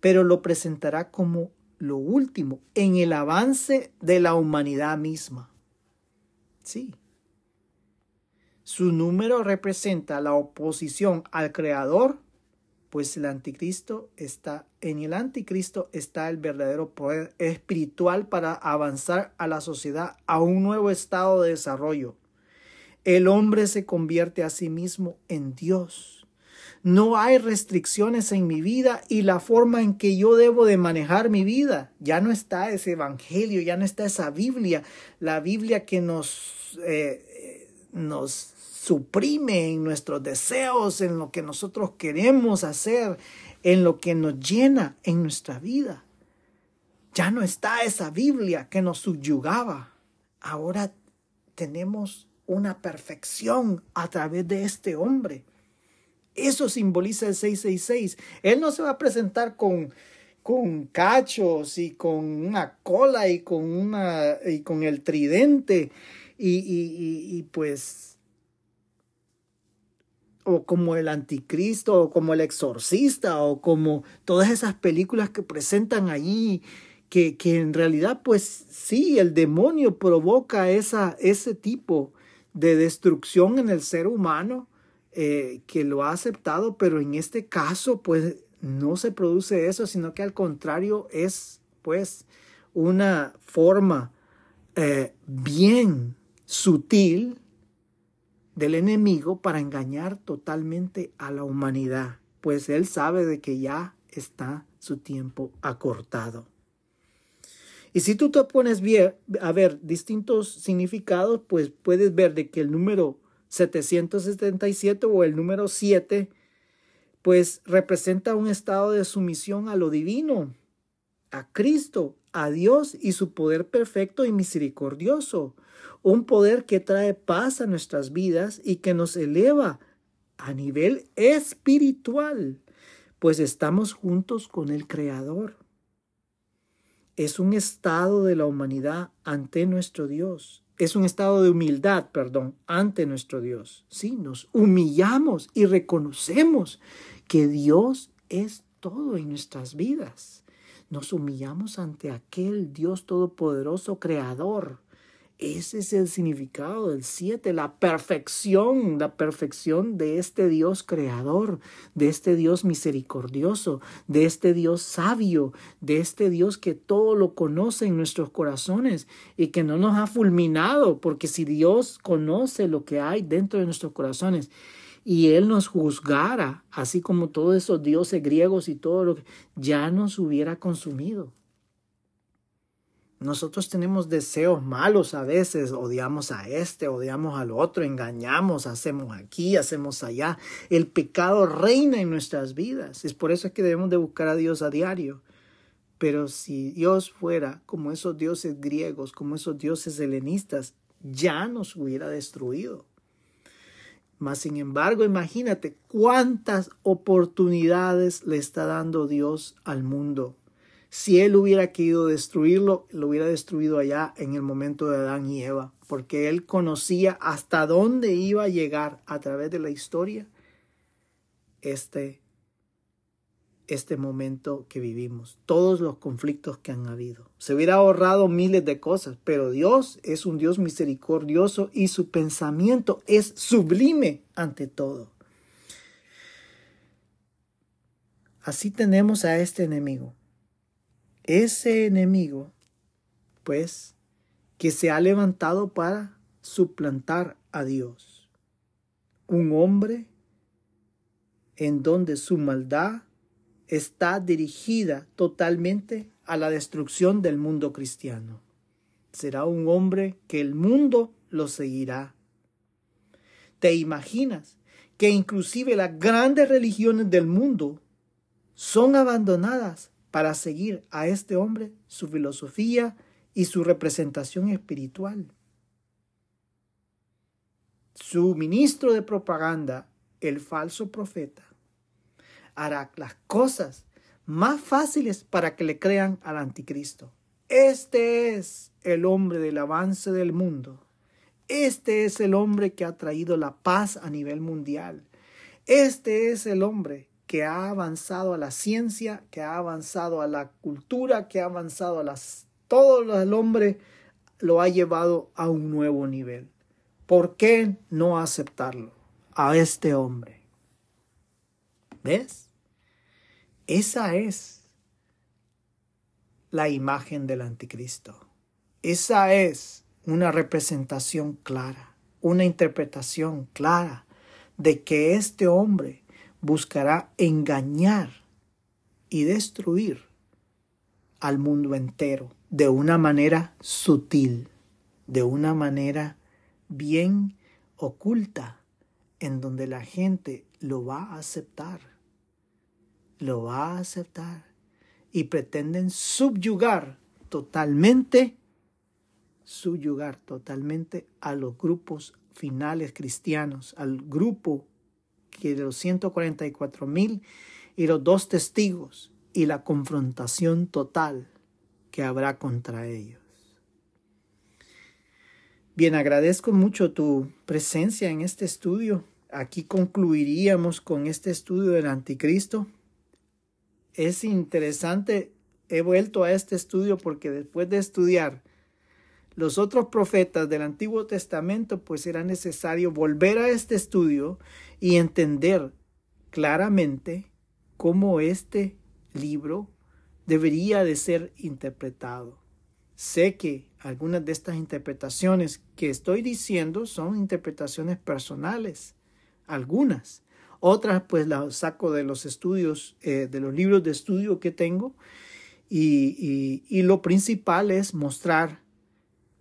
pero lo presentará como lo último en el avance de la humanidad misma. Sí. Su número representa la oposición al Creador pues el anticristo está, en el anticristo está el verdadero poder espiritual para avanzar a la sociedad a un nuevo estado de desarrollo. El hombre se convierte a sí mismo en Dios. No hay restricciones en mi vida y la forma en que yo debo de manejar mi vida. Ya no está ese evangelio, ya no está esa Biblia, la Biblia que nos, eh, nos suprime en nuestros deseos, en lo que nosotros queremos hacer, en lo que nos llena en nuestra vida. Ya no está esa Biblia que nos subyugaba. Ahora tenemos una perfección a través de este hombre. Eso simboliza el 666. Él no se va a presentar con, con cachos y con una cola y con, una, y con el tridente y, y, y pues o como el anticristo, o como el exorcista, o como todas esas películas que presentan allí, que, que en realidad, pues sí, el demonio provoca esa, ese tipo de destrucción en el ser humano eh, que lo ha aceptado, pero en este caso, pues no se produce eso, sino que al contrario es, pues, una forma eh, bien sutil del enemigo para engañar totalmente a la humanidad, pues él sabe de que ya está su tiempo acortado. Y si tú te pones a ver distintos significados, pues puedes ver de que el número 777 o el número 7, pues representa un estado de sumisión a lo divino, a Cristo, a Dios y su poder perfecto y misericordioso un poder que trae paz a nuestras vidas y que nos eleva a nivel espiritual, pues estamos juntos con el Creador. Es un estado de la humanidad ante nuestro Dios. Es un estado de humildad, perdón, ante nuestro Dios. Sí, nos humillamos y reconocemos que Dios es todo en nuestras vidas. Nos humillamos ante aquel Dios todopoderoso, creador, ese es el significado del siete, la perfección, la perfección de este Dios creador, de este Dios misericordioso, de este Dios sabio, de este Dios que todo lo conoce en nuestros corazones y que no nos ha fulminado, porque si Dios conoce lo que hay dentro de nuestros corazones y Él nos juzgara, así como todos esos dioses griegos y todo lo que ya nos hubiera consumido. Nosotros tenemos deseos malos a veces, odiamos a este, odiamos al otro, engañamos, hacemos aquí, hacemos allá. El pecado reina en nuestras vidas. Es por eso que debemos de buscar a Dios a diario. Pero si Dios fuera como esos dioses griegos, como esos dioses helenistas, ya nos hubiera destruido. Mas, sin embargo, imagínate cuántas oportunidades le está dando Dios al mundo si él hubiera querido destruirlo, lo hubiera destruido allá en el momento de Adán y Eva, porque él conocía hasta dónde iba a llegar a través de la historia este este momento que vivimos, todos los conflictos que han habido. Se hubiera ahorrado miles de cosas, pero Dios es un Dios misericordioso y su pensamiento es sublime ante todo. Así tenemos a este enemigo. Ese enemigo, pues, que se ha levantado para suplantar a Dios. Un hombre en donde su maldad está dirigida totalmente a la destrucción del mundo cristiano. Será un hombre que el mundo lo seguirá. ¿Te imaginas que inclusive las grandes religiones del mundo son abandonadas para seguir a este hombre, su filosofía y su representación espiritual. Su ministro de propaganda, el falso profeta, hará las cosas más fáciles para que le crean al anticristo. Este es el hombre del avance del mundo. Este es el hombre que ha traído la paz a nivel mundial. Este es el hombre que ha avanzado a la ciencia, que ha avanzado a la cultura, que ha avanzado a las... Todo el hombre lo ha llevado a un nuevo nivel. ¿Por qué no aceptarlo a este hombre? ¿Ves? Esa es la imagen del anticristo. Esa es una representación clara, una interpretación clara de que este hombre buscará engañar y destruir al mundo entero de una manera sutil, de una manera bien oculta, en donde la gente lo va a aceptar, lo va a aceptar y pretenden subyugar totalmente, subyugar totalmente a los grupos finales cristianos, al grupo que de los 144 mil y los dos testigos y la confrontación total que habrá contra ellos. Bien, agradezco mucho tu presencia en este estudio. Aquí concluiríamos con este estudio del anticristo. Es interesante, he vuelto a este estudio porque después de estudiar los otros profetas del Antiguo Testamento, pues era necesario volver a este estudio y entender claramente cómo este libro debería de ser interpretado. Sé que algunas de estas interpretaciones que estoy diciendo son interpretaciones personales, algunas. Otras pues las saco de los estudios, eh, de los libros de estudio que tengo y, y lo principal es mostrar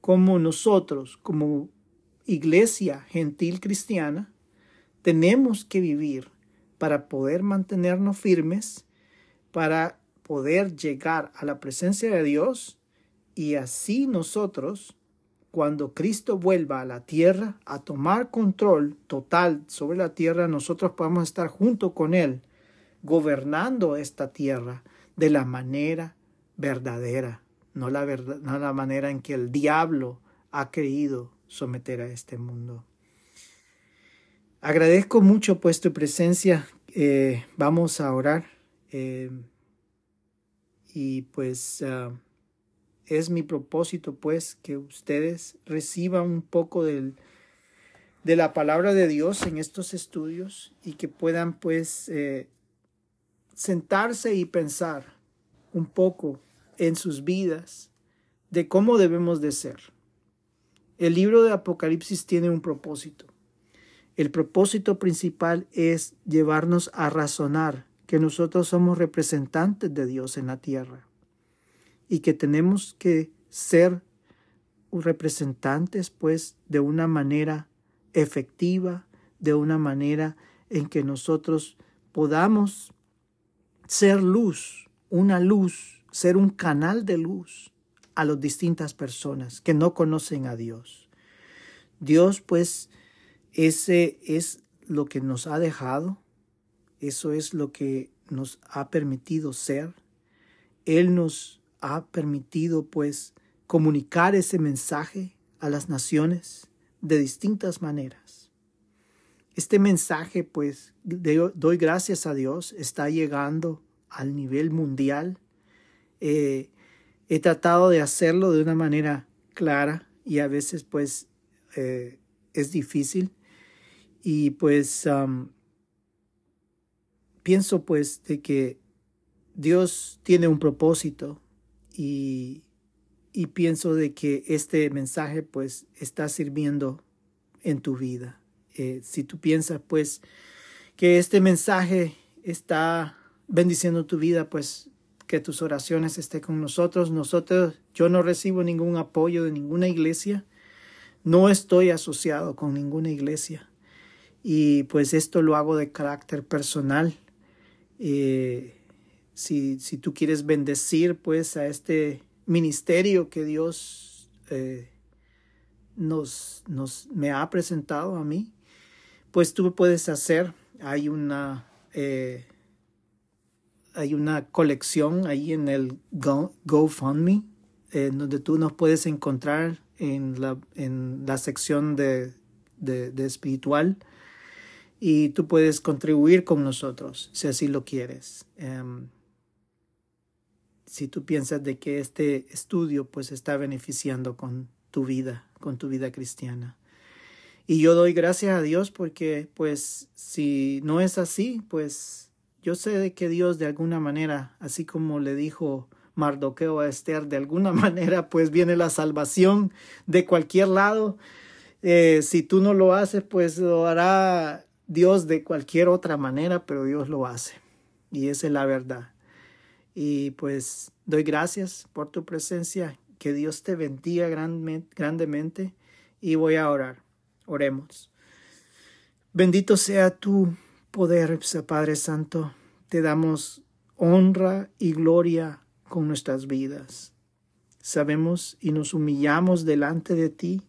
como nosotros, como iglesia gentil cristiana, tenemos que vivir para poder mantenernos firmes, para poder llegar a la presencia de Dios y así nosotros, cuando Cristo vuelva a la tierra a tomar control total sobre la tierra, nosotros podemos estar junto con Él, gobernando esta tierra de la manera verdadera no la, verdad, no la manera en que el diablo ha querido someter a este mundo. Agradezco mucho pues tu presencia. Eh, vamos a orar. Eh, y pues ah, es mi propósito pues que ustedes reciban un poco del, de la palabra de Dios en estos estudios y que puedan pues eh, sentarse y pensar un poco en sus vidas de cómo debemos de ser. El libro de Apocalipsis tiene un propósito. El propósito principal es llevarnos a razonar que nosotros somos representantes de Dios en la tierra y que tenemos que ser representantes pues de una manera efectiva, de una manera en que nosotros podamos ser luz, una luz ser un canal de luz a las distintas personas que no conocen a Dios. Dios, pues, ese es lo que nos ha dejado, eso es lo que nos ha permitido ser. Él nos ha permitido, pues, comunicar ese mensaje a las naciones de distintas maneras. Este mensaje, pues, doy gracias a Dios, está llegando al nivel mundial. Eh, he tratado de hacerlo de una manera clara y a veces pues eh, es difícil. Y pues pienso pues de que Dios tiene un propósito y, y pienso de que este mensaje pues está sirviendo en tu vida. Eh, si tú piensas pues que este mensaje está bendiciendo tu vida, pues que tus oraciones estén con nosotros. Nosotros, yo no recibo ningún apoyo de ninguna iglesia, no estoy asociado con ninguna iglesia y pues esto lo hago de carácter personal. Eh, si, si, tú quieres bendecir pues a este ministerio que Dios eh, nos, nos me ha presentado a mí, pues tú puedes hacer. Hay una eh, hay una colección ahí en el GoFundMe, donde tú nos puedes encontrar en la, en la sección de, de, espiritual y tú puedes contribuir con nosotros si así lo quieres. Em, si tú piensas de que este estudio pues está beneficiando con tu vida, con tu vida cristiana. Y yo doy gracias a Dios porque pues si no es así, pues yo sé de que Dios de alguna manera, así como le dijo Mardoqueo a Esther, de alguna manera pues viene la salvación de cualquier lado. Eh, si tú no lo haces, pues lo hará Dios de cualquier otra manera, pero Dios lo hace. Y esa es la verdad. Y pues doy gracias por tu presencia. Que Dios te bendiga grandemente. Y voy a orar. Oremos. Bendito sea tu poder, Padre Santo, te damos honra y gloria con nuestras vidas. Sabemos y nos humillamos delante de ti,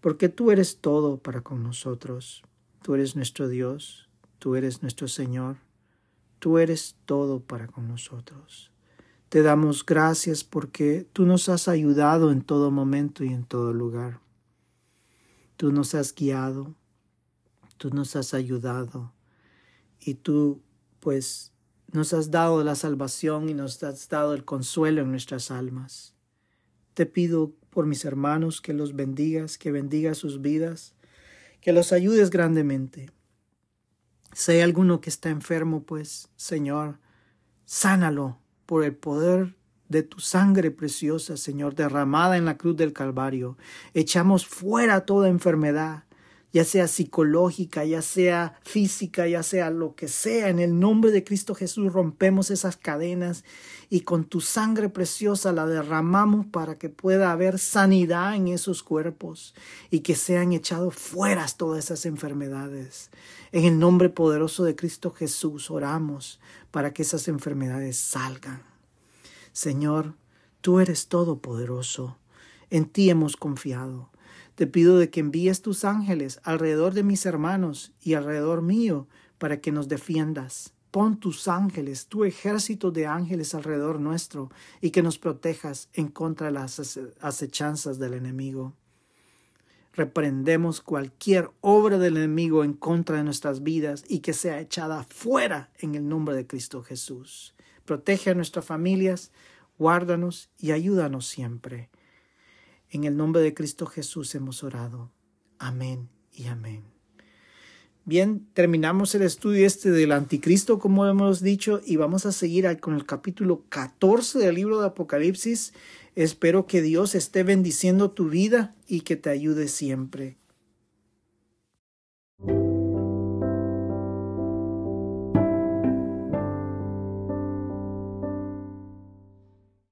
porque tú eres todo para con nosotros. Tú eres nuestro Dios, tú eres nuestro Señor, tú eres todo para con nosotros. Te damos gracias porque tú nos has ayudado en todo momento y en todo lugar. Tú nos has guiado, tú nos has ayudado y tú pues nos has dado la salvación y nos has dado el consuelo en nuestras almas. Te pido por mis hermanos que los bendigas, que bendigas sus vidas, que los ayudes grandemente. Si hay alguno que está enfermo, pues, Señor, sánalo por el poder de tu sangre preciosa, Señor, derramada en la cruz del Calvario. Echamos fuera toda enfermedad, ya sea psicológica, ya sea física, ya sea lo que sea, en el nombre de Cristo Jesús rompemos esas cadenas y con tu sangre preciosa la derramamos para que pueda haber sanidad en esos cuerpos y que sean echados fuera todas esas enfermedades. En el nombre poderoso de Cristo Jesús oramos para que esas enfermedades salgan. Señor, tú eres todopoderoso. En ti hemos confiado. Te pido de que envíes tus ángeles alrededor de mis hermanos y alrededor mío para que nos defiendas. Pon tus ángeles, tu ejército de ángeles alrededor nuestro y que nos protejas en contra de las acechanzas del enemigo. Reprendemos cualquier obra del enemigo en contra de nuestras vidas y que sea echada fuera en el nombre de Cristo Jesús. Protege a nuestras familias, guárdanos y ayúdanos siempre. En el nombre de Cristo Jesús hemos orado. Amén y amén. Bien, terminamos el estudio este del anticristo, como hemos dicho, y vamos a seguir con el capítulo 14 del libro de Apocalipsis. Espero que Dios esté bendiciendo tu vida y que te ayude siempre.